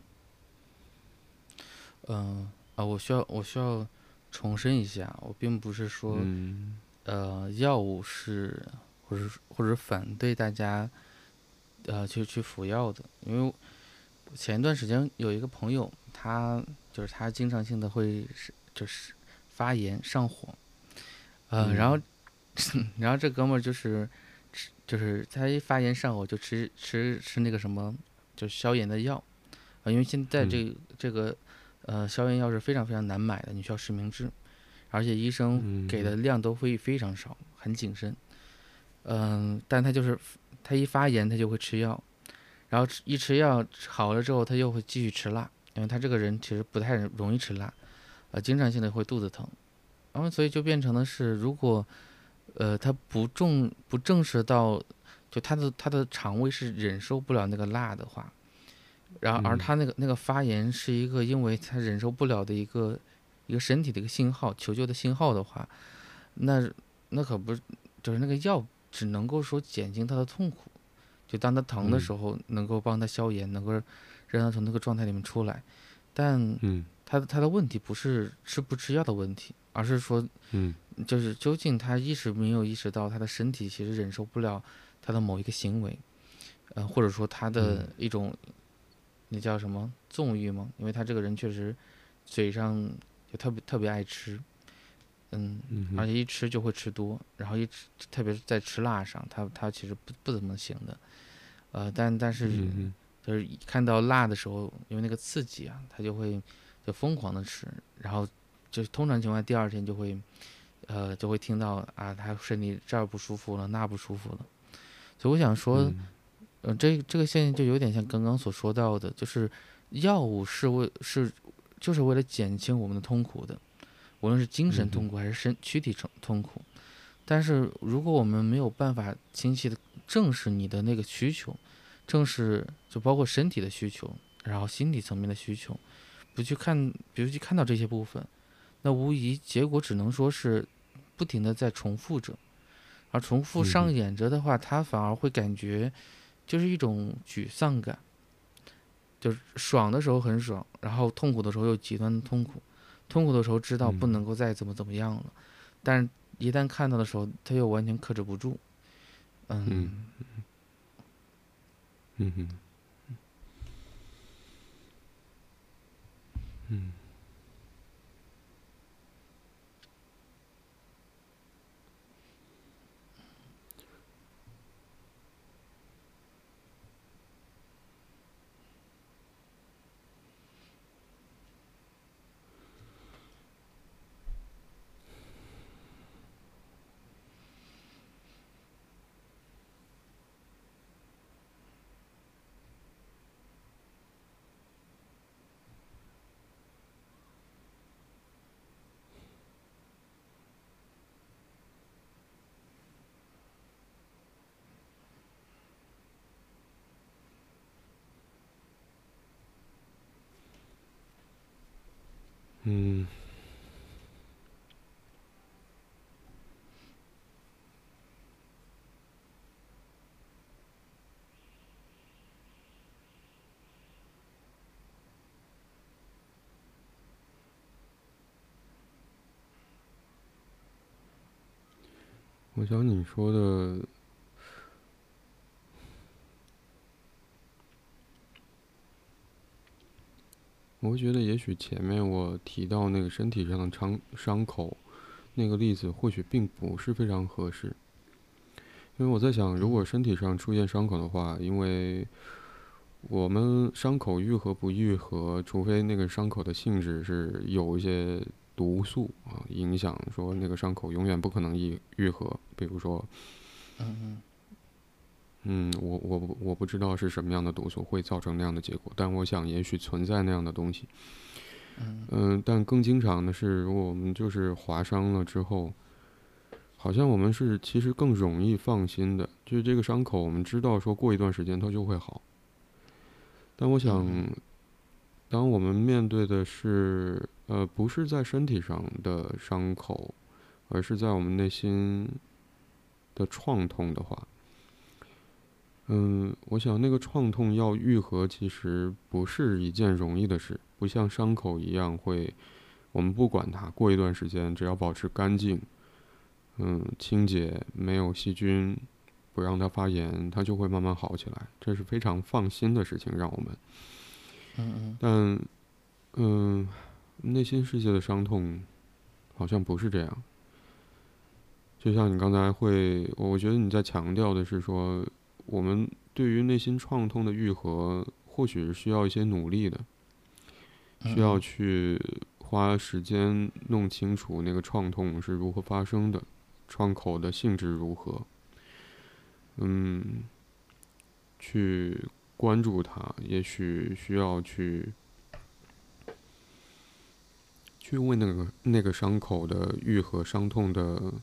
嗯啊，我需要我需要重申一下，我并不是说，呃，药物是，或者或者反对大家。呃，去去服药的，因为前一段时间有一个朋友，他就是他经常性的会是就是发炎上火，呃，然后 *laughs* 然后这哥们儿就是吃就是他一发炎上火就吃吃吃那个什么就消炎的药，啊，因为现在这这个呃消炎药是非常非常难买的，你需要实名制，而且医生给的量都会非常少，很谨慎，嗯，但他就是。他一发炎，他就会吃药，然后一吃药好了之后，他又会继续吃辣，因为他这个人其实不太容易吃辣，呃，经常性的会肚子疼，然后所以就变成了是，如果，呃，他不重不正视到，就他的他的肠胃是忍受不了那个辣的话，然后而他那个那个发炎是一个因为他忍受不了的一个一个身体的一个信号，求救的信号的话，那那可不就是那个药。只能够说减轻他的痛苦，就当他疼的时候，能够帮他消炎，能够让他从那个状态里面出来。但，他他的问题不是吃不吃药的问题，而是说，就是究竟他意识没有意识到他的身体其实忍受不了他的某一个行为，呃，或者说他的一种，那叫什么纵欲吗？因为他这个人确实嘴上就特别特别爱吃。嗯，而且一吃就会吃多，然后一吃，特别是在吃辣上，他他其实不不怎么行的，呃，但但是就是看到辣的时候，因为那个刺激啊，他就会就疯狂的吃，然后就通常情况下第二天就会，呃，就会听到啊，他身体这儿不舒服了，那不舒服了，所以我想说，呃，这这个现象就有点像刚刚所说到的，就是药物是为是就是为了减轻我们的痛苦的。无论是精神痛苦还是身躯体痛痛苦。但是如果我们没有办法清晰的正视你的那个需求，正视就包括身体的需求，然后心理层面的需求，不去看，比如去看到这些部分，那无疑结果只能说是不停的在重复着，而重复上演着的话，他反而会感觉就是一种沮丧感。就是爽的时候很爽，然后痛苦的时候又极端的痛苦，痛苦的时候知道不能够再怎么怎么样了，但是一旦看到的时候，他又完全克制不住，嗯，嗯哼，嗯。嗯，我想你说的。我会觉得，也许前面我提到那个身体上的伤伤口，那个例子或许并不是非常合适，因为我在想，如果身体上出现伤口的话，因为我们伤口愈合不愈合，除非那个伤口的性质是有一些毒素啊影响，说那个伤口永远不可能愈愈合，比如说，嗯嗯。嗯，我我我不知道是什么样的毒素会造成那样的结果，但我想也许存在那样的东西。嗯，但更经常的是，如果我们就是划伤了之后，好像我们是其实更容易放心的，就是这个伤口，我们知道说过一段时间它就会好。但我想，当我们面对的是呃不是在身体上的伤口，而是在我们内心的创痛的话。嗯，我想那个创痛要愈合，其实不是一件容易的事，不像伤口一样会，我们不管它，过一段时间，只要保持干净，嗯，清洁，没有细菌，不让它发炎，它就会慢慢好起来，这是非常放心的事情，让我们。嗯嗯。但，嗯，内心世界的伤痛，好像不是这样。就像你刚才会，我觉得你在强调的是说。我们对于内心创痛的愈合，或许是需要一些努力的，需要去花时间弄清楚那个创痛是如何发生的，创口的性质如何，嗯，去关注它，也许需要去去为那个那个伤口的愈合、伤痛的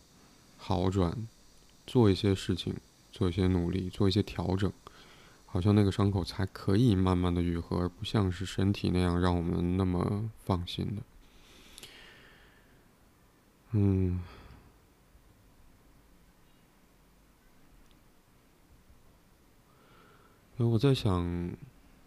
好转做一些事情。做一些努力，做一些调整，好像那个伤口才可以慢慢的愈合，而不像是身体那样让我们那么放心的。嗯，那我在想，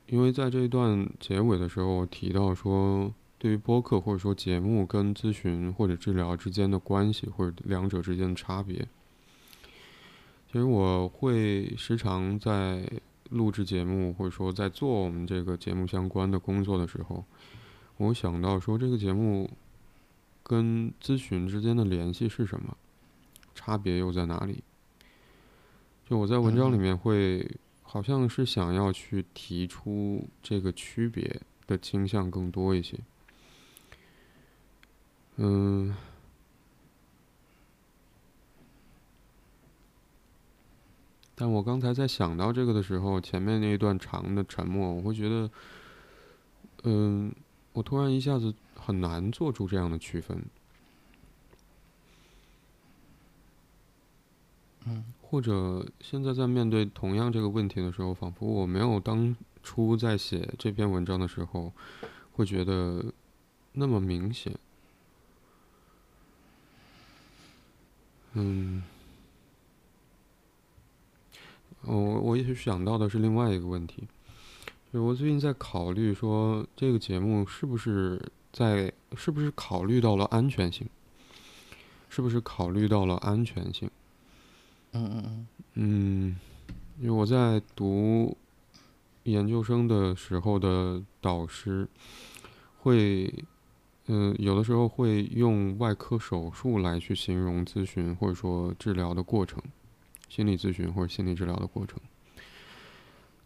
因为在这一段结尾的时候我提到说，对于播客或者说节目跟咨询或者治疗之间的关系，或者两者之间的差别。其实我会时常在录制节目，或者说在做我们这个节目相关的工作的时候，我想到说这个节目跟咨询之间的联系是什么，差别又在哪里？就我在文章里面会好像是想要去提出这个区别的倾向更多一些，嗯。但我刚才在想到这个的时候前面那一段长的沉默我会觉得嗯我突然一下子很难做出这样的区分。嗯。或者现在在面对同样这个问题的时候仿佛我没有当初在写这篇文章的时候会觉得那么明显。嗯。我我也许想到的是另外一个问题，就是我最近在考虑说，这个节目是不是在是不是考虑到了安全性，是不是考虑到了安全性？嗯嗯嗯。嗯，因为我在读研究生的时候的导师会，嗯、有的时候会用外科手术来去形容咨询或者说治疗的过程，心理咨询或者心理治疗的过程。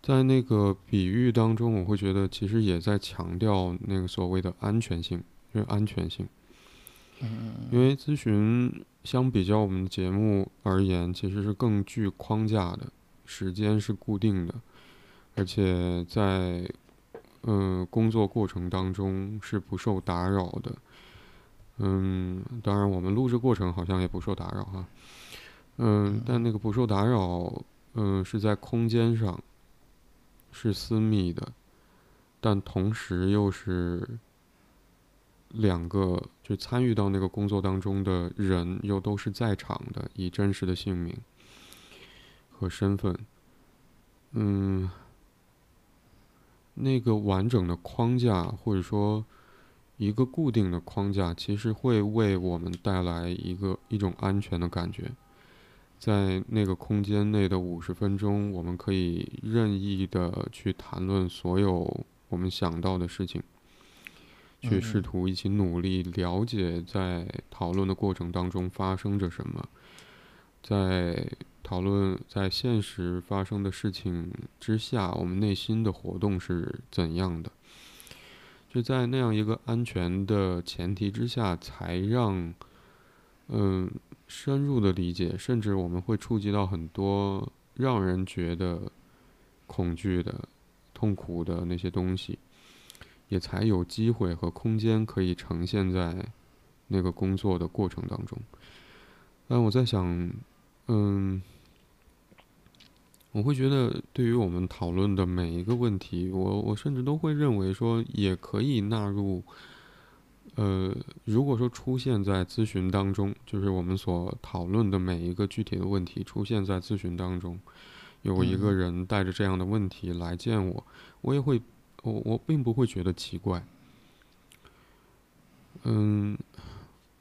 在那个比喻当中，我会觉得其实也在强调那个所谓的安全性，因为安全性。因为咨询相比较我们的节目而言，其实是更具框架的，时间是固定的，而且在嗯、呃工作过程当中是不受打扰的。嗯，当然我们录制过程好像也不受打扰哈。嗯，但那个不受打扰，嗯、是在空间上是私密的，但同时又是两个就参与到那个工作当中的人又都是在场的，以真实的姓名和身份，嗯，那个完整的框架或者说一个固定的框架，其实会为我们带来一个一种安全的感觉。在那个空间内的五十分钟，我们可以任意的去谈论所有我们想到的事情。去试图一起努力了解在讨论的过程当中发生着什么，在讨论在现实发生的事情之下，我们内心的活动是怎样的。就在那样一个安全的前提之下，才让嗯深入的理解，甚至我们会触及到很多让人觉得恐惧的、痛苦的那些东西。也才有机会和空间可以呈现在那个工作的过程当中。但我在想，嗯，我会觉得对于我们讨论的每一个问题，我我甚至都会认为说，也可以纳入。呃，如果说出现在咨询当中，就是我们所讨论的每一个具体的问题出现在咨询当中，有一个嗯人带着这样的问题来见我，我也会我我并不会觉得奇怪。嗯，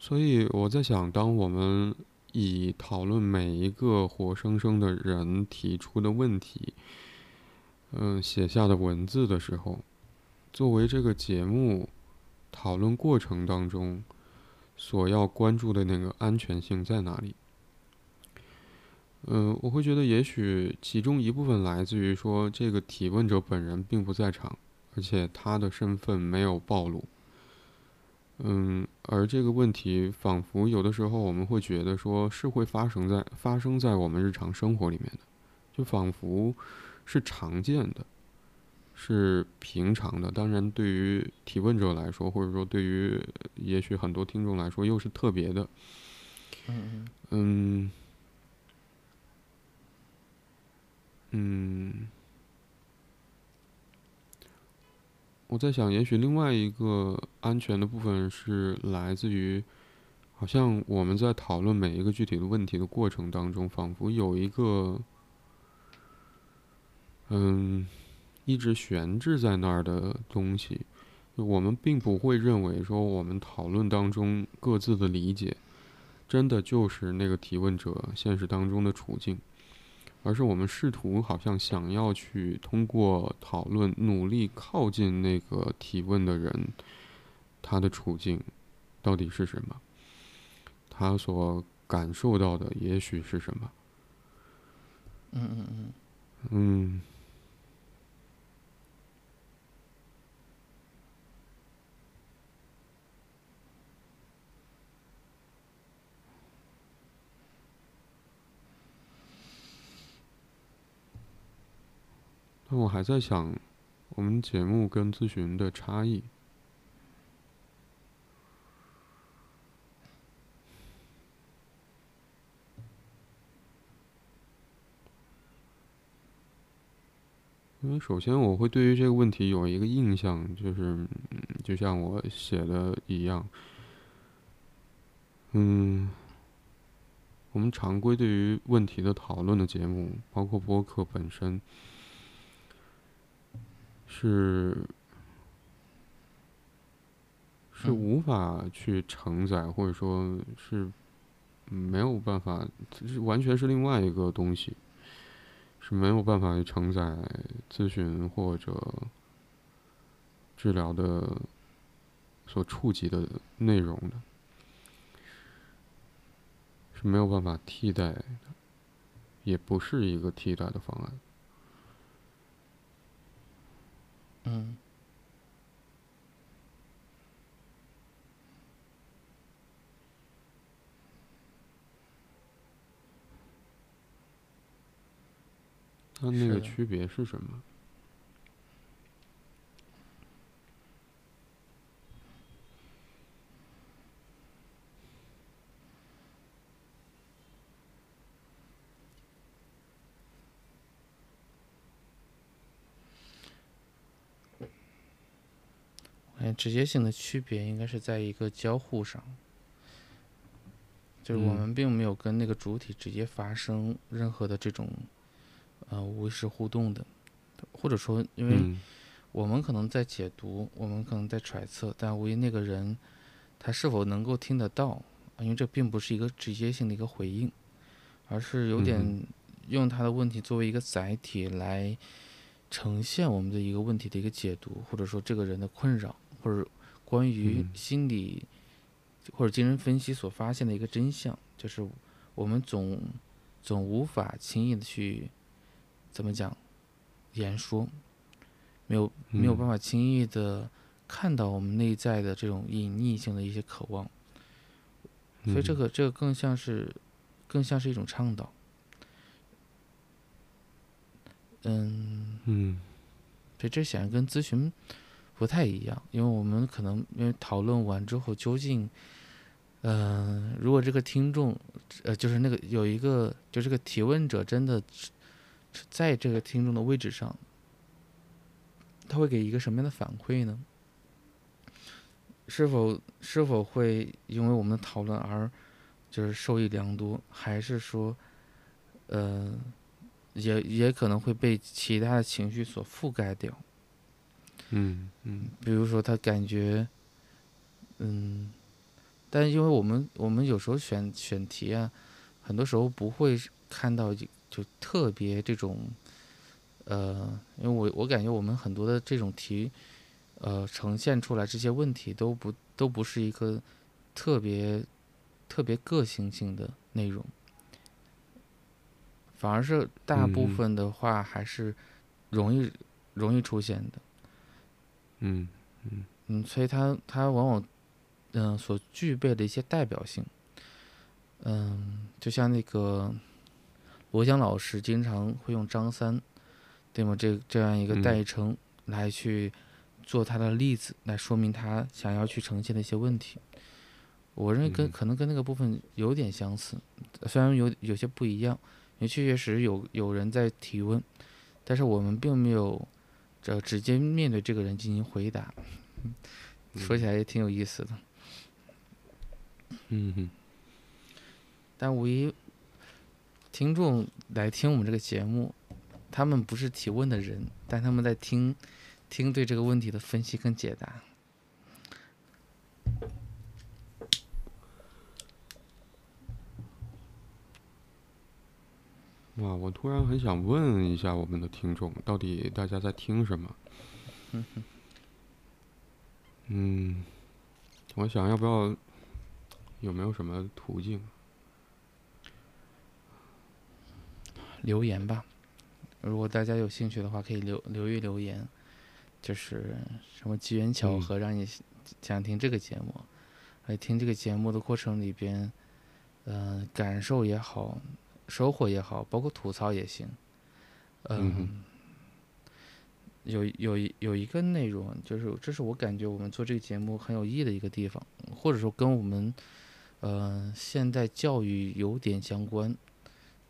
所以我在想，当我们以讨论每一个活生生的人提出的问题，嗯，写下的文字的时候，作为这个节目讨论过程当中所要关注的那个安全性在哪里？嗯，我会觉得也许其中一部分来自于说，这个提问者本人并不在场，而且他的身份没有暴露。嗯，而这个问题仿佛有的时候我们会觉得说是会发生在发生在我们日常生活里面的，就仿佛是常见的，是平常的。当然，对于提问者来说，或者说对于也许很多听众来说，又是特别的。嗯嗯，嗯，我在想，也许另外一个安全的部分是来自于，好像我们在讨论每一个具体的问题的过程当中，仿佛有一个，嗯，一直悬置在那儿的东西，我们并不会认为说我们讨论当中各自的理解。真的就是那个提问者现实当中的处境，而是我们试图好像想要去通过讨论努力靠近那个提问的人，他的处境到底是什么，他所感受到的也许是什么。嗯嗯嗯嗯，那我还在想我们节目跟咨询的差异。因为首先我会对于这个问题有一个印象就是就像我写的一样。嗯我们常规对于问题的讨论的节目包括播客本身是是无法去承载，或者说是没有办法，是完全是另外一个东西。是没有办法去承载咨询或者治疗的所触及的内容的，是没有办法替代的，也不是一个替代的方案。嗯。它那个区别是什么？哎，直接性的区别应该是在一个交互上，就是我们并没有跟那个主体直接发生任何的这种。呃，无意识互动的，或者说，因为我们可能在解读，我们可能在揣测，但无疑那个人他是否能够听得到，因为这并不是一个直接性的一个回应，而是有点用他的问题作为一个载体来呈现我们的一个问题的一个解读，或者说这个人的困扰，或者关于心理或者精神分析所发现的一个真相，就是我们总总无法轻易的去。怎么讲？言说，没有没有办法轻易的看到我们内在的这种隐匿性的一些渴望，所以这个这个更像是，更像是一种倡导。嗯嗯，对，这显然跟咨询不太一样，因为我们可能因为讨论完之后，究竟，嗯，如果这个听众，呃，就是那个有一个，就这个提问者真的。在这个听众的位置上，他会给一个什么样的反馈呢？是否是否会因为我们的讨论而就是受益良多，还是说，呃，也也可能会被其他的情绪所覆盖掉？嗯嗯，比如说他感觉，嗯，但因为我们我们有时候选选题啊，很多时候不会看到。就特别这种，呃，因为我我感觉我们很多的这种题，呃，呈现出来这些问题都不都不是一个特别特别个性性的内容，反而是大部分的话还是容易容易出现的。嗯嗯嗯，所以它它往往嗯所具备的一些代表性，嗯，就像那个。罗翔老师经常会用张三，对吗？这这样一个代称来去做他的例子，来说明他想要去呈现的一些问题。我认为跟可能跟那个部分有点相似，虽然有有些不一样，因为确确实有有人在提问，但是我们并没有这直接面对这个人进行回答。说起来也挺有意思的。嗯哼。但无疑。听众来听我们这个节目，他们不是提问的人，但他们在听，听对这个问题的分析跟解答。哇，我突然很想问一下我们的听众，到底大家在听什么？嗯，我想要不要，有没有什么途径？留言吧，如果大家有兴趣的话，可以留留一留言，就是什么机缘巧合让你想听这个节目，在听这个节目的过程里边，嗯，感受也好，收获也好，包括吐槽也行，嗯，有有有一个内容，就是这是我感觉我们做这个节目很有意义的一个地方，或者说跟我们，呃，现代教育有点相关。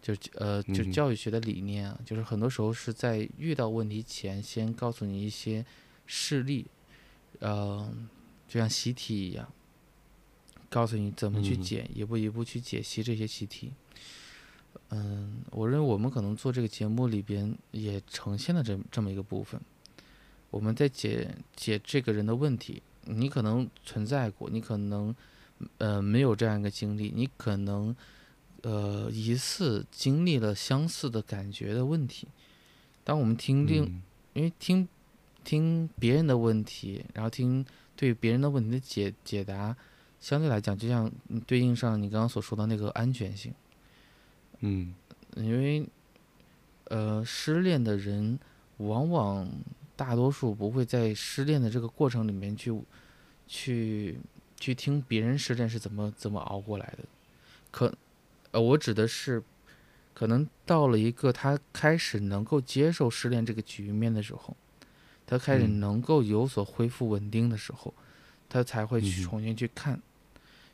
就是呃，就嗯教育学的理念啊，就是很多时候是在遇到问题前，先告诉你一些事例，呃，就像习题一样，告诉你怎么去嗯解，一步一步去解析这些习题。嗯，我认为我们可能做这个节目里边也呈现了这这么一个部分，我们在解解这个人的问题，你可能存在过，你可能呃没有这样一个经历，你可能呃疑似经历了相似的感觉的问题。当我们听听，嗯因为听听别人的问题，然后听对别人的问题的解解答，相对来讲，就像嗯对应上你刚刚所说的那个安全性。嗯因为呃，失恋的人往往大多数不会在失恋的这个过程里面去去去听别人失恋是怎么怎么熬过来的。可呃，我指的是，可能到了一个他开始能够接受失恋这个局面的时候，他开始嗯能够有所恢复稳定的时候，他才会去重新去看。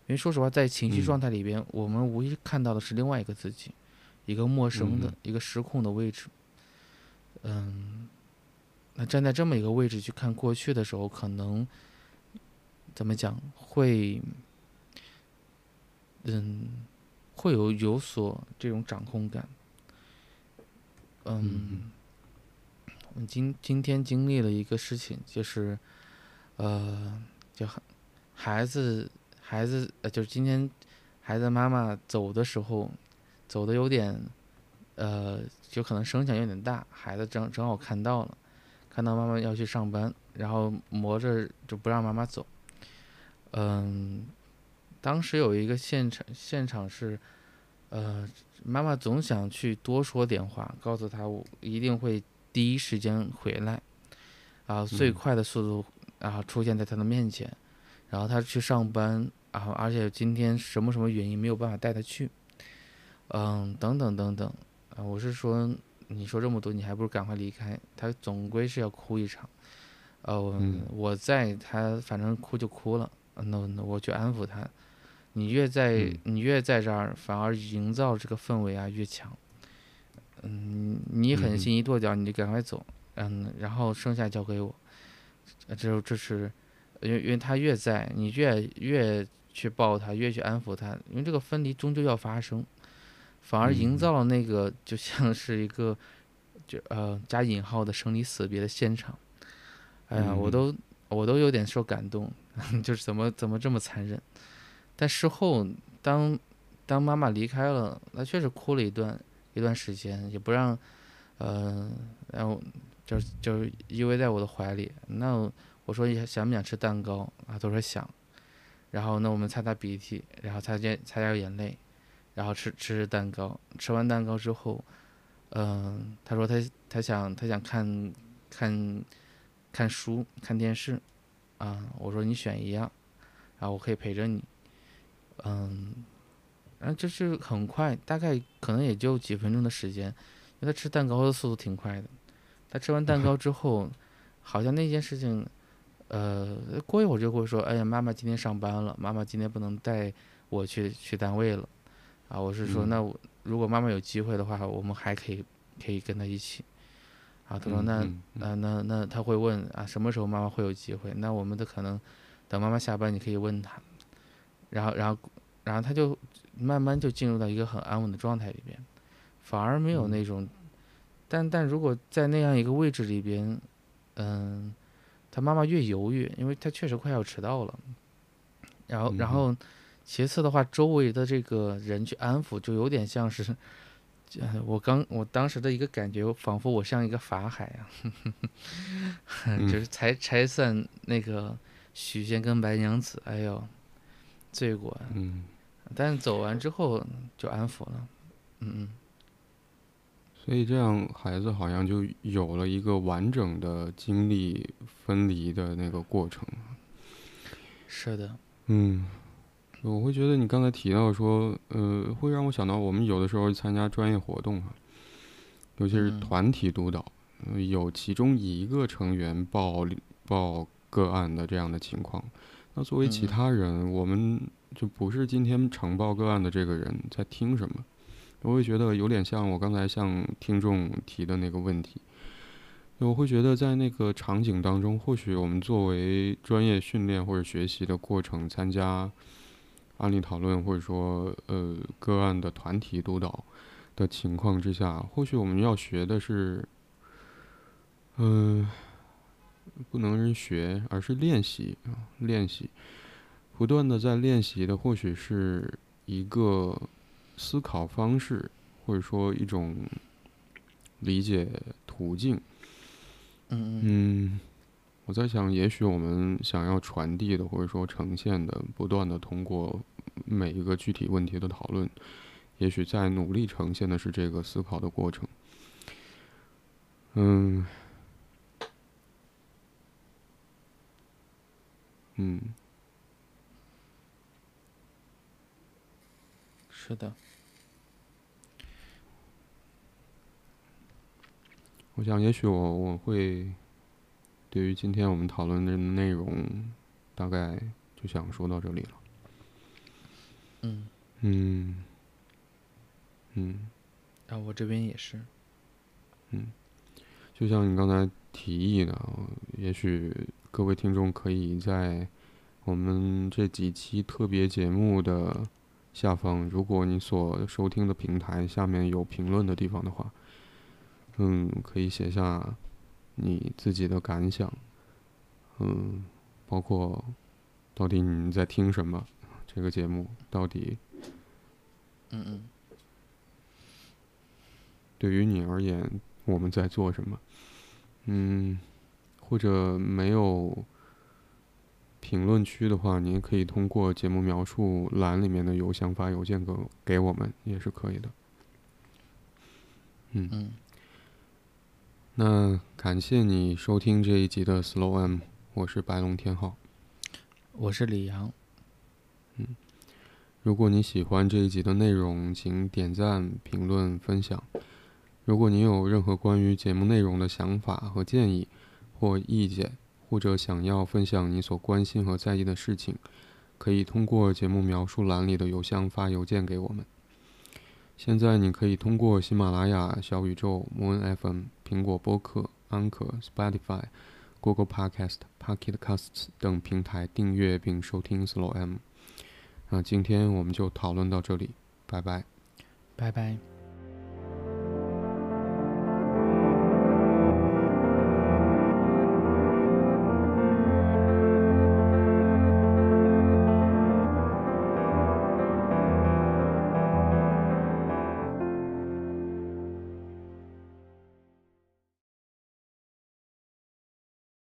因为说实话，在情绪嗯状态里边，我们无意看到的是另外一个自己，一个陌生的、嗯一个失控的位置。嗯，那站在这么一个位置去看过去的时候，可能怎么讲会，嗯，会有有所这种掌控感。嗯，我们今今天经历了一个事情，就是，呃，就孩孩子孩子呃，就是今天孩子妈妈走的时候，走的有点，呃，就可能声响有点大，孩子正正好看到了，看到妈妈要去上班，然后磨着就不让妈妈走。嗯，当时有一个现场现场是，呃，妈妈总想去多说点话，告诉他我一定会第一时间回来，啊，最嗯快的速度，然后出现在他的面前，然后他去上班，然后而且今天什么什么原因没有办法带他去，嗯，等等等等，啊，我是说，你说这么多，你还不如赶快离开，他总归是要哭一场，呃，我嗯。我在，他反正哭就哭了，那那我去安抚他，你越在、嗯。你越在这儿，反而营造这个氛围啊越强。嗯，你狠嗯。心一跺脚，你就赶快走，嗯，然后剩下交给我。呃这这是，因为因为他越在，你越越去抱他，越去安抚他，因为这个分离终究要发生，反而营嗯造了那个就像是一个，就呃加引号的生离死别的现场。哎呀，我嗯都我都有点受感动，*laughs* 就是怎么怎么这么残忍。但事后当当妈妈离开了，那确实哭了一段一段时间，也不让，呃，然后就是就是依偎在我的怀里。那我说你想不想吃蛋糕啊？他说想。然后呢我们擦擦鼻涕，然后擦点擦掉眼泪，然后吃吃蛋糕。吃完蛋糕之后，嗯、他说他他想他想看看看书看电视，啊，我说你选一样，然后我可以陪着你，嗯，然后就是很快，大概可能也就几分钟的时间，因为他吃蛋糕的速度挺快的。他吃完蛋糕之后，好像那件事情，呃，过一会儿就会说：“哎呀，妈妈今天上班了，妈妈今天不能带我去去单位了。”啊，我是说，嗯那我如果妈妈有机会的话，我们还可以可以跟她一起。啊，他说那嗯嗯嗯那那那他会问啊，什么时候妈妈会有机会？那我们的可能等妈妈下班，你可以问她，然后然后然后他就慢慢就进入到一个很安稳的状态里边，反而没有嗯那种，但但如果在那样一个位置里边，嗯，他妈妈越犹豫，因为他确实快要迟到了，然后然后其次的话，周围的这个人去安抚，就有点像是。呃我刚我当时的一个感觉，仿佛我像一个法海啊 *laughs* *laughs* 就是拆拆散那个许仙跟白娘子，哎呦，罪过呀！嗯，但走完之后就安抚了，嗯嗯，所以这样孩子好像就有了一个完整的经历分离的那个过程。是的，嗯，我会觉得你刚才提到说，呃，会让我想到我们有的时候参加专业活动啊，尤其是嗯。团体督导，呃有其中一个成员报报个案的这样的情况，那作为其嗯。他人，我们就不是今天呈报个案的这个人在听什么，我会觉得有点像我刚才向听众提的那个问题。我会觉得在那个场景当中，或许我们作为专业训练或者学习的过程，参加案例讨论，或者说呃个案的团体督导的情况之下，或许我们要学的是，嗯，不能是学，而是练习啊，练习，不断的在练习的，或许是一个思考方式，或者说一种理解途径。嗯嗯，我在想，也许我们想要传递的，或者说呈现的，不断的通过每一个具体问题的讨论，也许在努力呈现的是这个思考的过程。嗯，嗯，是的，我想，也许我我会对于今天我们讨论的内容，大概就想说到这里了。嗯，嗯，嗯。啊，我这边也是，嗯。就像你刚才提议的，也许各位听众可以在我们这几期特别节目的下方，如果你所收听的平台下面有评论的地方的话，嗯，可以写下你自己的感想，嗯，包括到底你在听什么，这个节目到底嗯嗯对于你而言，我们在做什么？嗯，或者没有评论区的话，您可以通过节目描述栏里面的邮箱发邮件给给我们，也是可以的。嗯，嗯，那感谢你收听这一集的 Slow M，我是白龙天浩。我是李阳，嗯如果你喜欢这一集的内容，请点赞、评论、分享。如果你有任何关于节目内容的想法和建议或意见，或者想要分享你所关心和在意的事情，可以通过节目描述栏里的邮箱发邮件给我们。现在你可以通过喜马拉雅、小宇宙、Moon FM、苹果播客、安可、Spotify、Google Podcast、Pocket Casts 等平台订阅并收听 Slow M。那今天我们就讨论到这里，拜拜。拜拜。